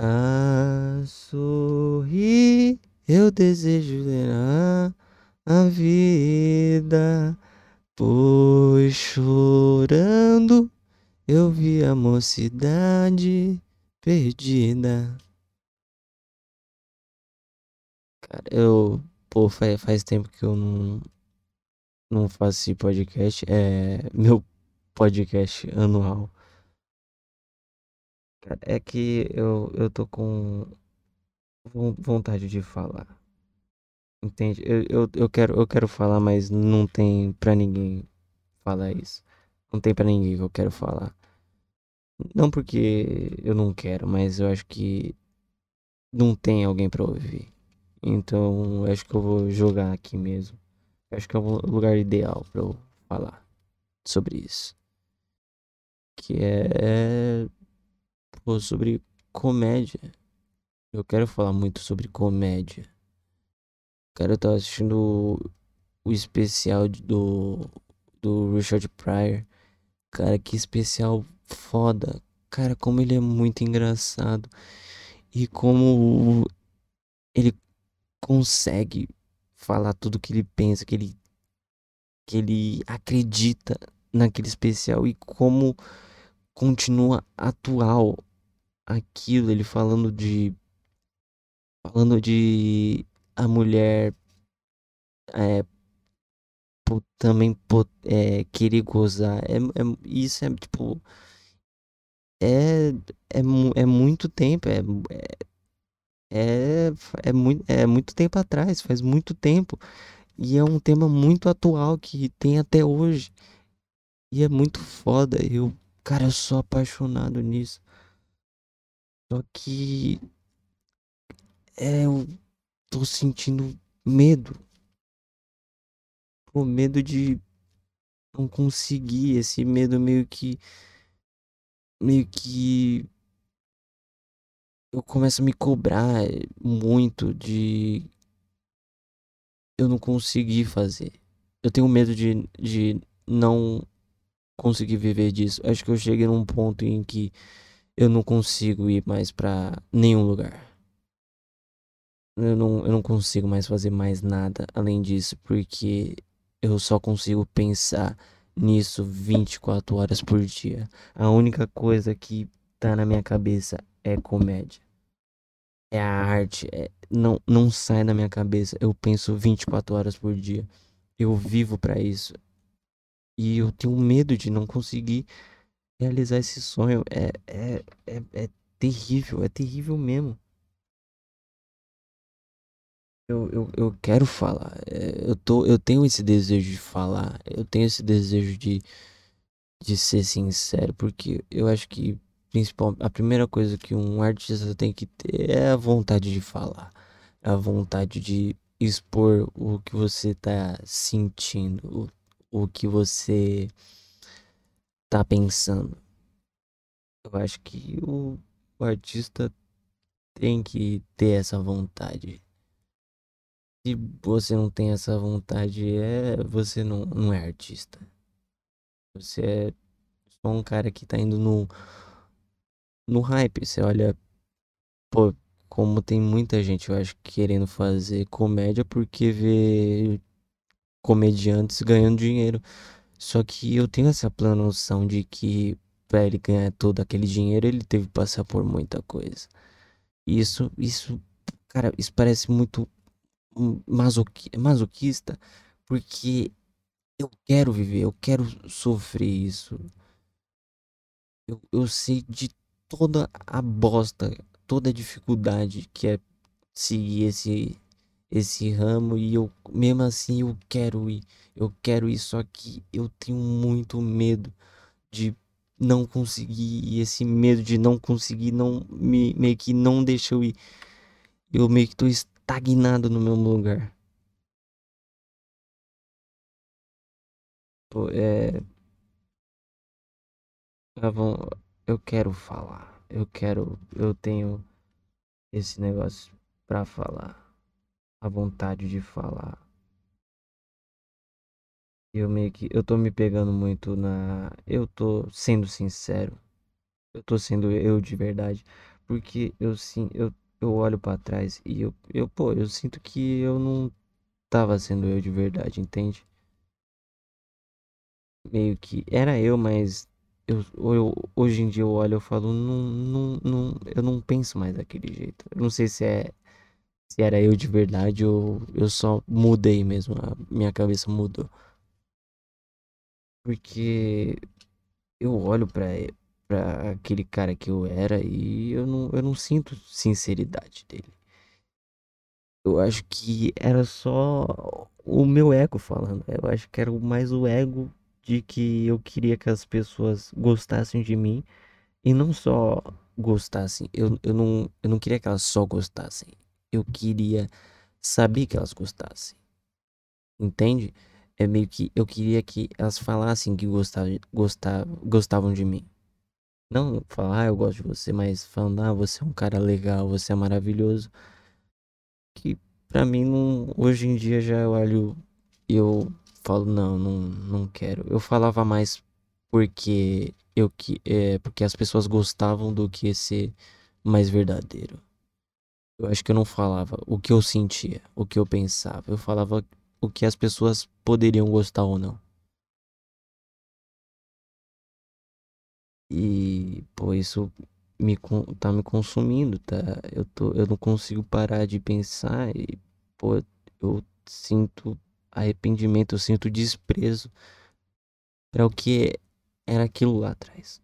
a sorrir. Eu desejo zerar a vida, pois chorando eu vi a mocidade perdida. Cara, eu. Pô, faz, faz tempo que eu não. Não faço esse podcast. É. Meu podcast anual. É que eu, eu tô com vontade de falar. Entende? Eu, eu, eu, quero, eu quero falar, mas não tem pra ninguém falar isso. Não tem pra ninguém que eu quero falar. Não porque eu não quero, mas eu acho que não tem alguém pra ouvir. Então eu acho que eu vou jogar aqui mesmo. Eu acho que é o lugar ideal pra eu falar sobre isso. Que é. Pô, sobre comédia. Eu quero falar muito sobre comédia. Cara, eu tava assistindo o, especial do, do Richard Pryor. Cara, que especial foda. Cara, como ele é muito engraçado. E como ele consegue falar tudo que ele pensa, que ele, que ele acredita naquele especial e como continua atual aquilo, ele falando de falando de a mulher é, também é, querer gozar. É, é, isso é tipo. É, é, é muito tempo. É, é, é, muito, é muito tempo atrás, faz muito tempo. E é um tema muito atual que tem até hoje. E é muito foda. Eu, cara, eu sou apaixonado nisso. Só que. É, eu tô sentindo medo. O medo de não conseguir. Esse medo meio que. Meio que. Eu começo a me cobrar muito de. Eu não conseguir fazer. Eu tenho medo de, de não conseguir viver disso. Acho que eu cheguei num ponto em que eu não consigo ir mais para nenhum lugar. Eu não, eu não consigo mais fazer mais nada além disso, porque eu só consigo pensar nisso 24 horas por dia. A única coisa que tá na minha cabeça é comédia. É a arte, é, não, não sai da minha cabeça. Eu penso 24 horas por dia. Eu vivo para isso. E eu tenho medo de não conseguir realizar esse sonho. É, é, é, é terrível, é terrível mesmo. Eu, eu, eu quero falar. É, eu, tô, eu tenho esse desejo de falar. Eu tenho esse desejo de, de ser sincero. Porque eu acho que principal, a primeira coisa que um artista tem que ter é a vontade de falar. A vontade de expor o que você tá sentindo. O, o que você tá pensando. Eu acho que o, o artista tem que ter essa vontade se você não tem essa vontade, é você não, não é artista. Você é só um cara que tá indo no no hype. Você olha, pô, como tem muita gente, eu acho, querendo fazer comédia porque vê comediantes ganhando dinheiro. Só que eu tenho essa plena noção de que para ele ganhar todo aquele dinheiro, ele teve que passar por muita coisa. Isso, isso, cara, isso parece muito masoqui masoquista porque eu quero viver, eu quero sofrer isso. Eu, eu sei de toda a bosta, toda a dificuldade que é seguir esse esse ramo e eu mesmo assim eu quero ir, eu quero ir, só que eu tenho muito medo de não conseguir e esse medo de não conseguir não me meio que não deixa eu ir. Eu meio que tô estagnado no mesmo lugar. Pô, é. Eu quero falar. Eu quero. Eu tenho esse negócio pra falar. A vontade de falar. Eu meio que. Eu tô me pegando muito na. Eu tô sendo sincero. Eu tô sendo eu de verdade. Porque eu sim, eu, eu olho pra trás e eu, eu, pô, eu sinto que eu não tava sendo eu de verdade, entende? Meio que era eu, mas eu, eu hoje em dia eu olho eu falo, não, não, não, eu não penso mais daquele jeito. Eu não sei se é se era eu de verdade ou eu só mudei mesmo, a minha cabeça mudou. Porque eu olho pra, pra aquele cara que eu era e eu não, eu não sinto sinceridade dele. Eu acho que era só o meu ego falando. Eu acho que era mais o ego de que eu queria que as pessoas gostassem de mim e não só gostassem. Eu, eu, não, eu não queria que elas só gostassem. Eu queria saber que elas gostassem. Entende? É meio que eu queria que elas falassem que gostavam, gostavam, gostavam de mim. Não falar, ah, eu gosto de você, mas falando, ah, você é um cara legal, você é maravilhoso. Que pra mim, não, hoje em dia já eu olho e eu falo, não, não, não quero. Eu falava mais porque eu que é, porque as pessoas gostavam do que ser mais verdadeiro. Eu acho que eu não falava o que eu sentia, o que eu pensava. Eu falava o que as pessoas poderiam gostar ou não. E, pô, isso me, tá me consumindo, tá? Eu, tô, eu não consigo parar de pensar e, pô, eu sinto arrependimento, eu sinto desprezo para o que era aquilo lá atrás.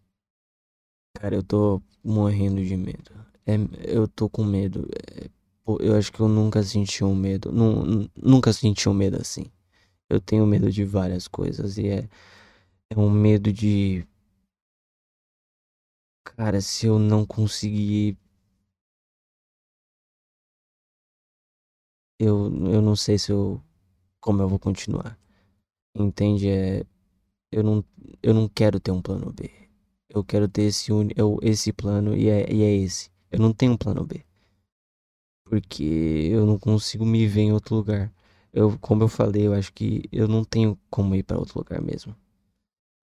Cara, eu tô morrendo de medo. É, eu tô com medo. É, eu acho que eu nunca senti um medo. nunca senti um medo assim. Eu tenho medo de várias coisas e é, é um medo de Cara, se eu não conseguir. Eu, eu não sei se eu. Como eu vou continuar. Entende? É, eu, não, eu não quero ter um plano B. Eu quero ter esse, eu, esse plano e é, e é esse. Eu não tenho um plano B. Porque eu não consigo me ver em outro lugar. Eu, como eu falei, eu acho que eu não tenho como ir para outro lugar mesmo.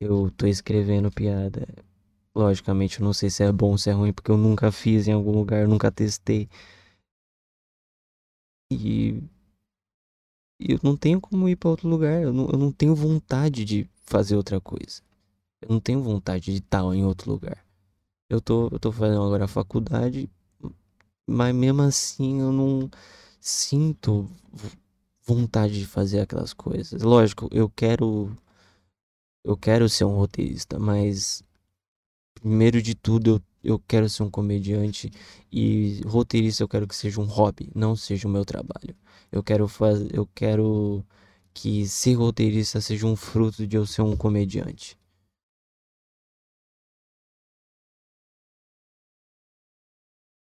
Eu tô escrevendo piada Logicamente, eu não sei se é bom ou se é ruim, porque eu nunca fiz em algum lugar, eu nunca testei. E eu não tenho como ir para outro lugar, eu não, eu não tenho vontade de fazer outra coisa. Eu não tenho vontade de estar em outro lugar. Eu tô, eu tô fazendo agora a faculdade, mas mesmo assim eu não sinto vontade de fazer aquelas coisas. Lógico, eu quero eu quero ser um roteirista, mas primeiro de tudo, eu, eu quero ser um comediante e roteirista eu quero que seja um hobby, não seja o meu trabalho. Eu quero fazer, eu quero que ser roteirista seja um fruto de eu ser um comediante.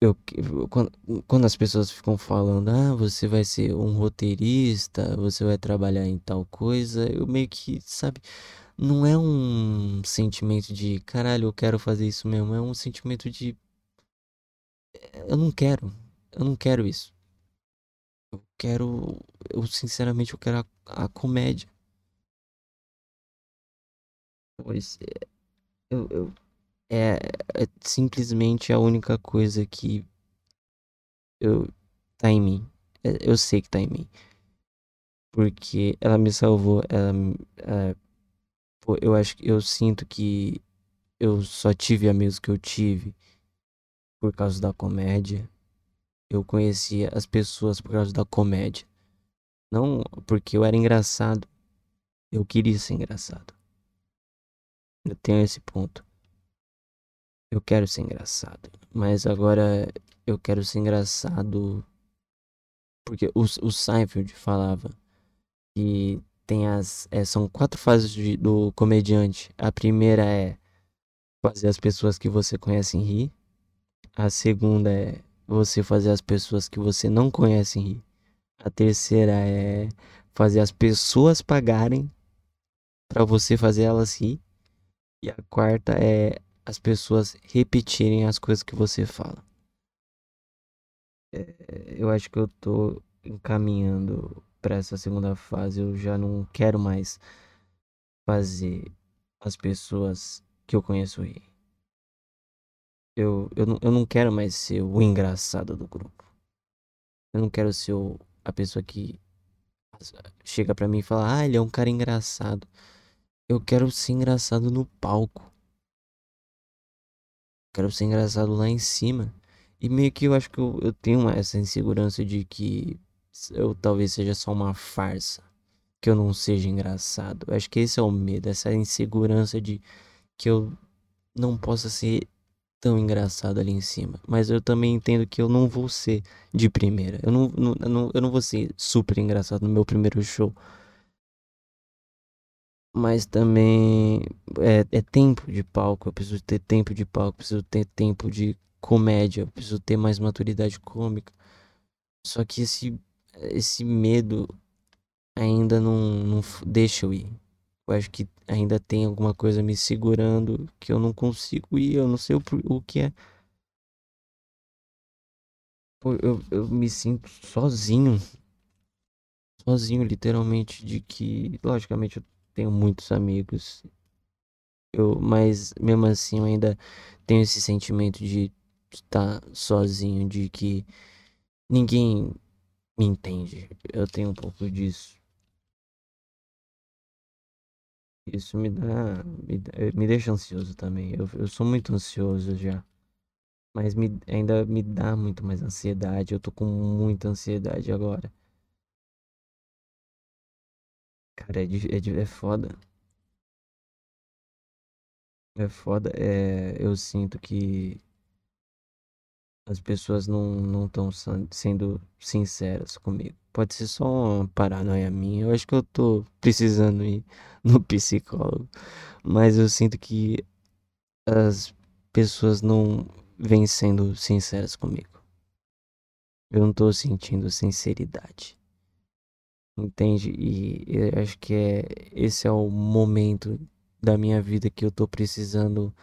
Eu, quando, quando as pessoas ficam falando, ah, você vai ser um roteirista, você vai trabalhar em tal coisa, eu meio que, sabe, não é um sentimento de caralho, eu quero fazer isso mesmo. É um sentimento de eu não quero. Eu não quero isso. Eu quero. Eu sinceramente eu quero a, a comédia. Pois é, eu, eu, é, é simplesmente a única coisa que eu tá em mim. É, eu sei que tá em mim. Porque ela me salvou, ela, ela Pô, eu acho que eu sinto que eu só tive amigos que eu tive por causa da comédia. Eu conhecia as pessoas por causa da comédia. Não porque eu era engraçado. Eu queria ser engraçado. Eu tenho esse ponto. Eu quero ser engraçado. Mas agora eu quero ser engraçado. Porque o, o Seinfeld falava que tem as. É, são quatro fases de, do comediante. A primeira é fazer as pessoas que você conhece rir. A segunda é você fazer as pessoas que você não conhece rir. A terceira é fazer as pessoas pagarem para você fazer elas rir. E a quarta é as pessoas repetirem as coisas que você fala. É, eu acho que eu tô encaminhando para essa segunda fase, eu já não quero mais fazer as pessoas que eu conheço rir. Eu, eu, não, eu não quero mais ser o engraçado do grupo. Eu não quero ser o, a pessoa que chega pra mim e fala, ah, ele é um cara engraçado. Eu quero ser engraçado no palco. Quero ser engraçado lá em cima. E meio que eu acho que eu, eu tenho essa insegurança de que eu talvez seja só uma farsa. Que eu não seja engraçado. Eu acho que esse é o medo, essa insegurança de que eu não possa ser tão engraçado ali em cima. Mas eu também entendo que eu não vou ser de primeira. Eu não, não, eu não vou ser super engraçado no meu primeiro show. Mas também é, é tempo de palco. Eu preciso ter tempo de palco. Preciso ter tempo de comédia. Eu preciso ter mais maturidade cômica. Só que esse, esse medo ainda não, não deixa eu ir. Eu acho que ainda tem alguma coisa me segurando que eu não consigo ir. Eu não sei o, o que é. Eu, eu me sinto sozinho, sozinho, literalmente, de que, logicamente, eu tenho muitos amigos, eu, mas mesmo assim eu ainda tenho esse sentimento de estar sozinho, de que ninguém me entende. Eu tenho um pouco disso. Isso me dá, me, eh, me deixa ansioso também. Eu, eu sou muito ansioso já, mas me, ainda me dá muito mais ansiedade. Eu tô com muita ansiedade agora. Cara, é, é, é foda. É foda, é, eu sinto que as pessoas não não estão sendo sinceras comigo. Pode ser só uma paranoia minha. Eu acho que eu tô precisando ir no psicólogo, mas eu sinto que as pessoas não vêm sendo sinceras comigo. Eu não tô sentindo sinceridade, entende? E acho que é esse é o momento da minha vida que eu tô precisando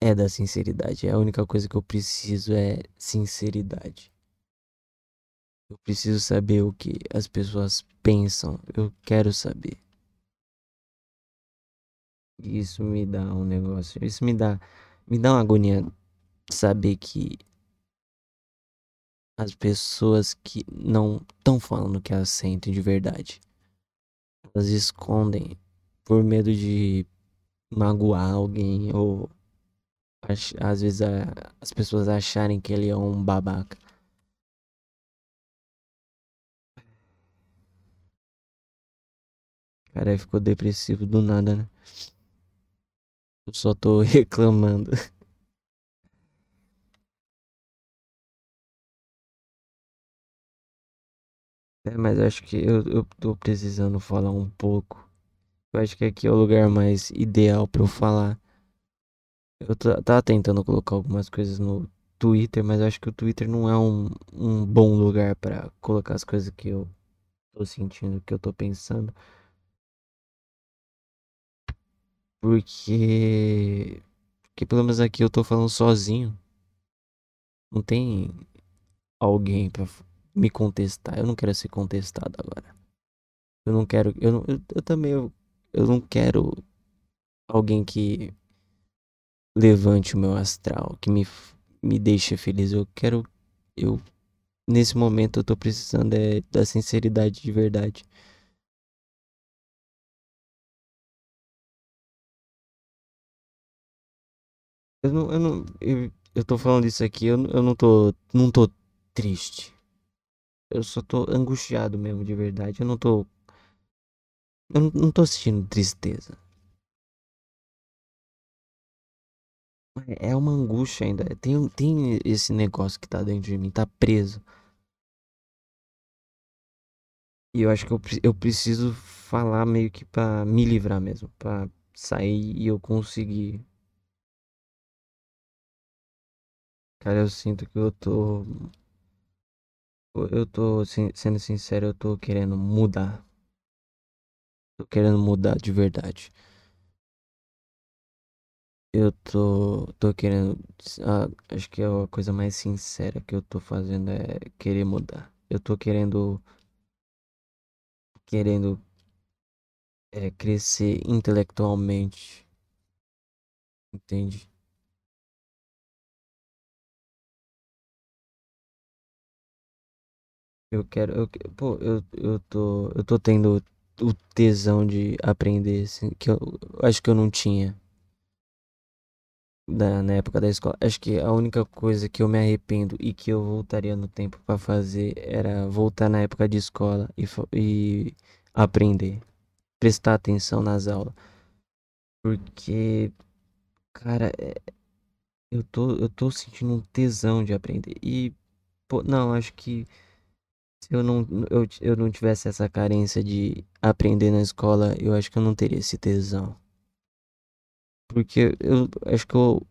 É da sinceridade. A única coisa que eu preciso é sinceridade. Eu preciso saber o que as pessoas pensam. Eu quero saber. E Isso me dá um negócio. Isso me dá, me dá uma agonia saber que as pessoas que não estão falando o que elas sentem de verdade. Elas escondem por medo de magoar alguém ou às vezes a- as pessoas acharem que ele é um babaca. Cara, ficou depressivo do nada, né? Eu só tô reclamando. É, mas acho que eu, eu tô precisando falar um pouco. Eu acho que aqui é o lugar mais ideal pra eu falar. Eu ta- tava tentando colocar algumas coisas no Twitter, mas acho que o Twitter não é um, um bom lugar pra colocar as coisas que eu tô sentindo, que eu tô pensando. Porque. Porque pelo menos aqui eu tô falando sozinho. Não tem alguém pra me contestar. Eu não quero ser contestado agora. Eu não quero. Eu, não, eu, eu também. Eu, eu não quero alguém que levante o meu astral, que me, me deixe feliz. Eu quero. Eu. Nesse momento eu tô precisando é da sinceridade de verdade. Eu não. Eu, não, eu, eu tô falando isso aqui, eu, eu não tô. Não tô triste. Eu só tô angustiado mesmo, de verdade. Eu não tô. Eu não, tô sentindo tristeza. É é uma angústia ainda. Tem, tem esse negócio que tá dentro de mim, tá preso. E eu acho que eu, eu preciso falar meio que pra me livrar mesmo. Pra sair e eu conseguir. Cara, eu sinto que eu tô. Eu tô, sendo sincero, eu tô querendo mudar. Tô querendo mudar de verdade. Eu tô, tô querendo. ah, acho que é a coisa mais sincera que eu tô fazendo é querer mudar. Eu tô querendo, querendo é, crescer intelectualmente, entende? Eu quero, eu, pô, eu, eu tô, eu tô tendo o tesão de aprender, assim, que eu, eu acho que eu não tinha na, na época da escola. Acho que a única coisa que eu me arrependo e que eu voltaria no tempo pra fazer era voltar na época de escola e, e aprender, prestar atenção nas aulas. Porque, cara, é- eu tô, eu tô sentindo um tesão de aprender. E, pô, não, acho que Se eu não, eu, eu não tivesse essa carência de aprender na escola, eu acho que eu não teria esse tesão. Porque eu acho que eu,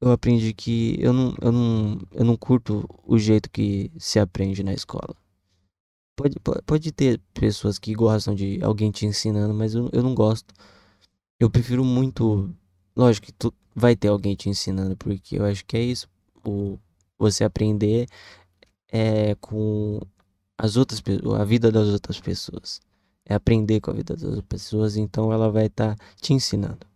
eu aprendi que eu não, eu não, eu não curto o jeito que se aprende na escola. Pode, po- pode ter pessoas que gostam de alguém te ensinando, mas eu, eu não gosto. Eu prefiro muito. Lógico que tu, vai ter alguém te ensinando, porque eu acho que é isso. O, você aprender é com as outras a vida das outras pessoas. É aprender com a vida das outras pessoas, então ela vai estar te ensinando.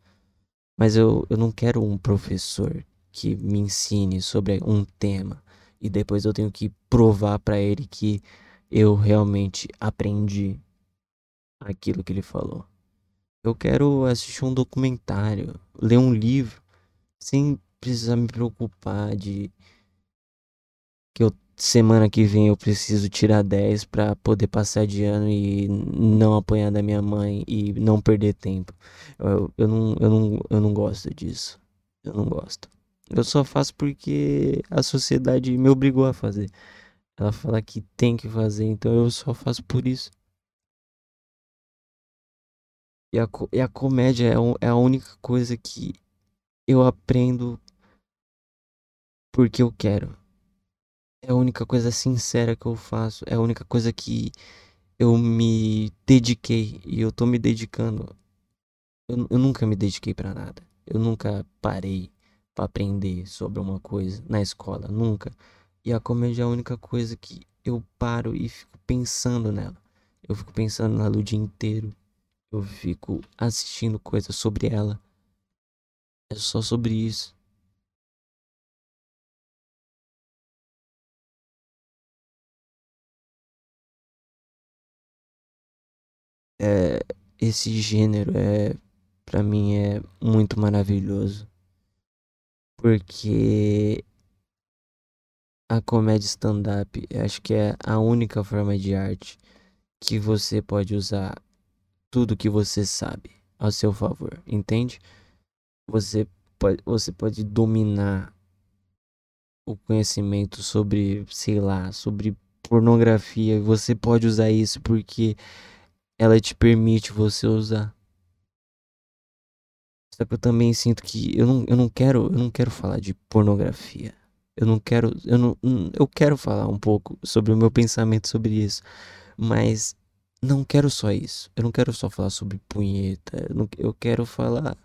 Mas eu, eu não quero um professor que me ensine sobre um tema e depois eu tenho que provar para ele que eu realmente aprendi aquilo que ele falou. Eu quero assistir um documentário, ler um livro, sem precisar me preocupar de que eu semana que vem eu preciso tirar 10 pra poder passar de ano e não apanhar da minha mãe e não perder tempo. Eu, eu não, eu não, eu não gosto disso. Eu não gosto. Eu só faço porque a sociedade me obrigou a fazer. Ela fala que tem que fazer, então eu só faço por isso. E a, e a comédia é, é a única coisa que eu aprendo porque eu quero. É a única coisa sincera que eu faço. É a única coisa que eu me dediquei e eu tô me dedicando. Eu, eu nunca me dediquei pra nada. Eu nunca parei pra aprender sobre uma coisa na escola, nunca. E a comédia é a única coisa que eu paro e fico pensando nela. Eu fico pensando nela o dia inteiro. Eu fico assistindo coisas sobre ela. É só sobre isso. É, esse gênero é, para mim, é muito maravilhoso. Porque a comédia stand-up, acho que é a única forma de arte que você pode usar tudo que você sabe ao seu favor, entende? Você pode, você pode dominar o conhecimento sobre, sei lá, sobre pornografia. Você pode usar isso porque ela te permite você usar. Só que eu também sinto que eu não, eu não quero, eu não quero falar de pornografia. Eu não quero, eu não, hum, eu quero falar um pouco sobre o meu pensamento sobre isso, mas não quero só isso. Eu não quero só falar sobre punheta. Eu, não- eu quero falar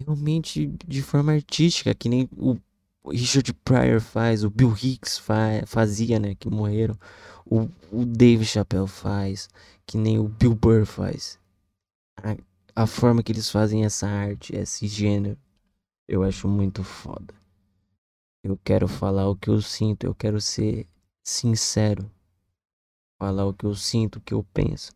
realmente de forma artística, que nem o Richard Pryor faz, o Bill Hicks fa fazia, né, que morreram. O, o Dave Chappelle faz, que nem o Bill Burr faz. A, a forma que eles fazem essa arte, esse gênero, eu acho muito foda. Eu quero falar o que eu sinto, eu quero ser sincero, falar o que eu sinto, o que eu penso.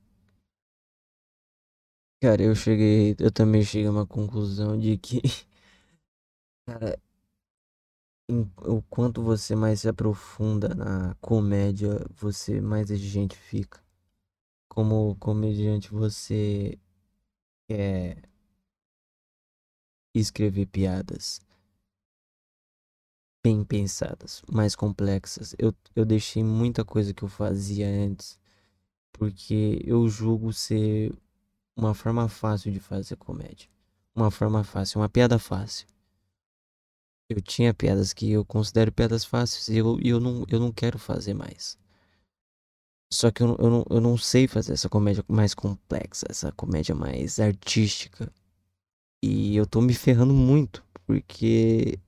Cara, eu cheguei, eu também cheguei a uma conclusão de que, cara, o quanto você mais se aprofunda na comédia, você mais exigente fica. Como comediante, você quer escrever piadas bem pensadas, mais complexas. Eu, eu deixei muita coisa que eu fazia antes, porque eu julgo ser uma forma fácil de fazer comédia. Uma forma fácil, uma piada fácil. Eu tinha piadas que eu considero piadas fáceis e eu, eu, não, eu não quero fazer mais. Só que eu, eu, não, eu não sei fazer essa comédia mais complexa, essa comédia mais artística. E eu tô me ferrando muito, porque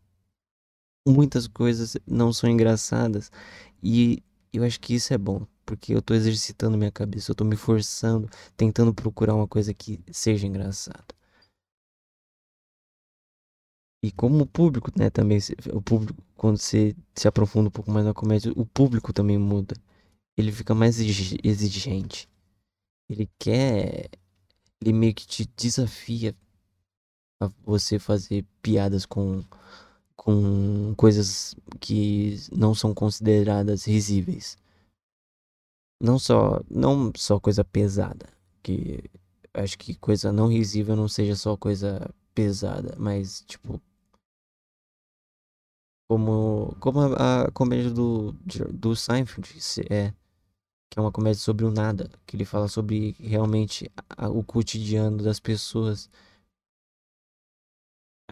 muitas coisas não são engraçadas. E eu acho que isso é bom, porque eu tô exercitando minha cabeça, eu tô me forçando, tentando procurar uma coisa que seja engraçada. E como o público, né, também, o público, quando você se aprofunda um pouco mais na comédia, o público também muda. ele fica mais exi- exigente. Ele quer. Ele meio que te desafia a você fazer piadas com, com coisas que não são consideradas risíveis. Não só, não só coisa pesada, que acho que coisa não risível não seja só coisa pesada, mas tipo como como a, a comédia do do Seinfeld se- é que é uma comédia sobre o nada, que ele fala sobre realmente a- o cotidiano das pessoas.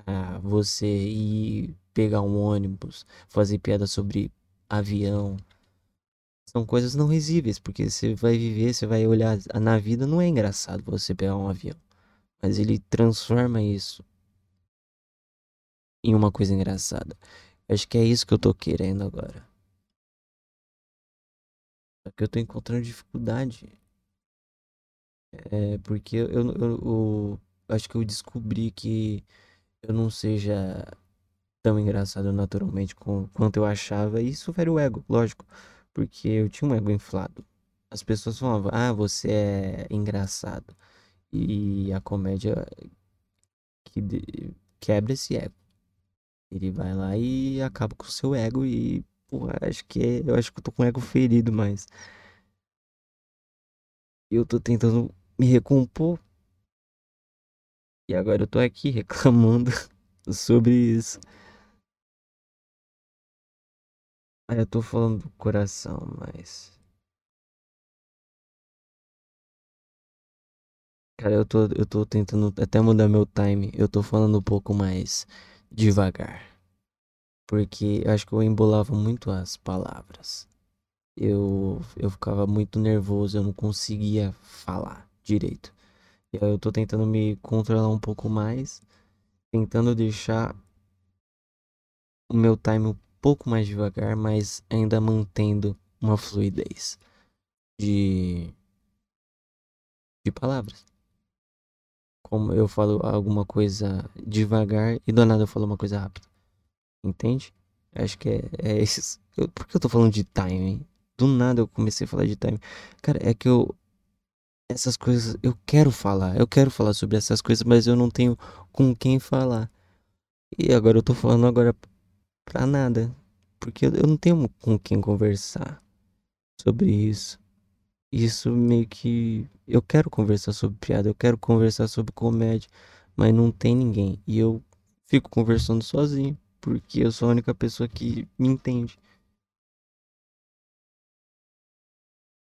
Ah, você ir pegar um ônibus, fazer piada sobre avião, são coisas não risíveis, porque você vai viver, você vai olhar na vida, não é engraçado você pegar um avião, mas ele transforma isso em uma coisa engraçada. Acho que é isso que eu tô querendo agora. Só que eu tô encontrando dificuldade. É porque eu, eu, eu- eu acho que eu descobri que eu não seja tão engraçado naturalmente com, quanto eu achava. E isso fere o ego, lógico. Porque eu tinha um ego inflado. As pessoas falavam, ah, você é engraçado. E a comédia que de- quebra esse ego. Ele vai lá e acaba com o seu ego e, pô, acho que é- eu acho que eu tô com o ego ferido, mas eu tô tentando me recompor. E agora eu tô aqui reclamando sobre isso. Ah, eu tô falando do coração, mas. Cara, eu tô, eu tô tentando até mudar meu time. Eu tô falando um pouco mais devagar. Porque acho que eu embolava muito as palavras. Eu, eu ficava muito nervoso, eu não conseguia falar direito. E eu tô tentando me controlar um pouco mais, tentando deixar o meu time um pouco mais devagar, mas ainda mantendo uma fluidez de, de palavras. Como eu falo alguma coisa devagar e do nada eu falo uma coisa rápida. Entende? Acho que é, é isso. Eu, por que eu tô falando de time? Do nada eu comecei a falar de time. Cara, é que eu. Essas coisas. Eu quero falar. Eu quero falar sobre essas coisas, mas eu não tenho com quem falar. E agora eu tô falando agora pra nada. Porque eu não tenho com quem conversar sobre isso. Isso meio que. Eu quero conversar sobre piada, eu quero conversar sobre comédia, mas não tem ninguém. E eu fico conversando sozinho, porque eu sou a única pessoa que me entende.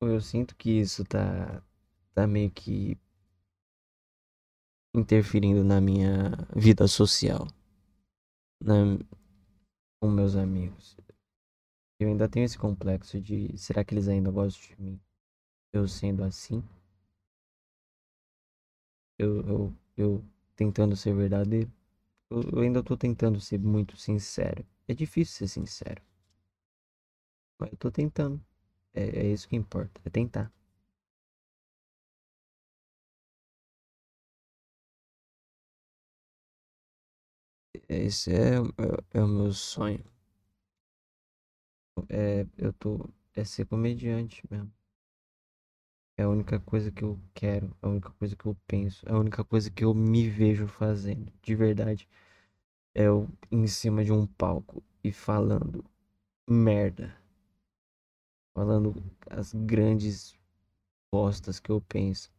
Eu sinto que isso tá, tá meio que interferindo na minha vida social, na, com meus amigos. Eu ainda tenho esse complexo de será que eles ainda gostam de mim? Eu sendo assim, eu, eu, eu tentando ser verdadeiro. Eu, eu ainda tô tentando ser muito sincero. É difícil ser sincero, mas eu tô tentando. É, é isso que importa, é tentar. Esse é, é, é o meu sonho. É, eu tô, é ser comediante mesmo. É a única coisa que eu quero, a única coisa que eu penso, a única coisa que eu me vejo fazendo, de verdade. É eu em cima de um palco e falando merda, falando as grandes bostas que eu penso,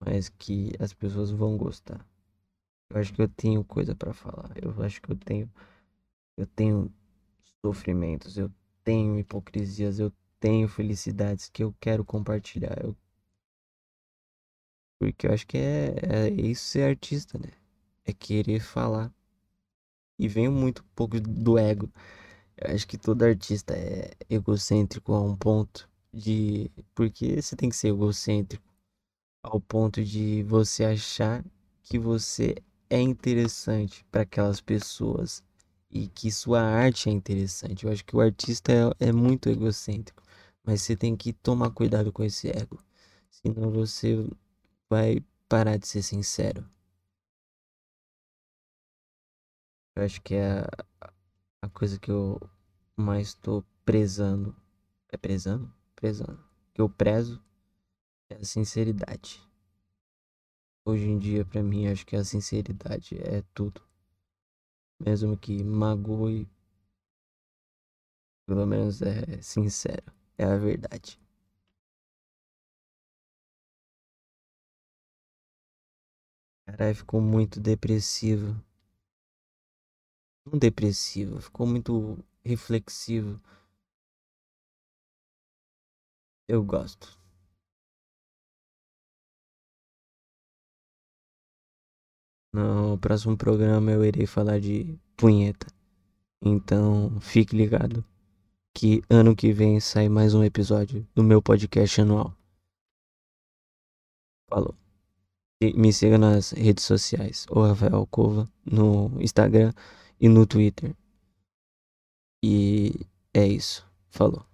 mas que as pessoas vão gostar. Eu acho que eu tenho coisa pra falar. Eu acho que eu tenho, eu tenho sofrimentos, eu tenho hipocrisias, eu tenho felicidades que eu quero compartilhar. Eu- porque eu acho que é, é isso ser artista, né? É querer falar. E vem muito pouco do ego. Eu acho que todo artista é egocêntrico a um ponto de. Porque você tem que ser egocêntrico ao ponto de você achar que você é interessante para aquelas pessoas e que sua arte é interessante. Eu acho que o artista é, é muito egocêntrico, mas você tem que tomar cuidado com esse ego, senão você vai parar de ser sincero. Eu acho que é a, coisa que eu mais tô prezando. É prezando? prezando. Que eu prezo é a sinceridade. Hoje em dia, pra mim, acho que a sinceridade é tudo. Mesmo que magoe, pelo menos é sincero. É a verdade. Caralho, ficou muito depressivo. Não depressivo, ficou muito reflexivo. Eu gosto. No próximo programa eu irei falar de punheta. Então fique ligado que ano que vem sai mais um episódio do meu podcast anual. Falou. Me siga nas redes sociais, o Rafael Alcova, no Instagram e no Twitter. E é isso. Falou.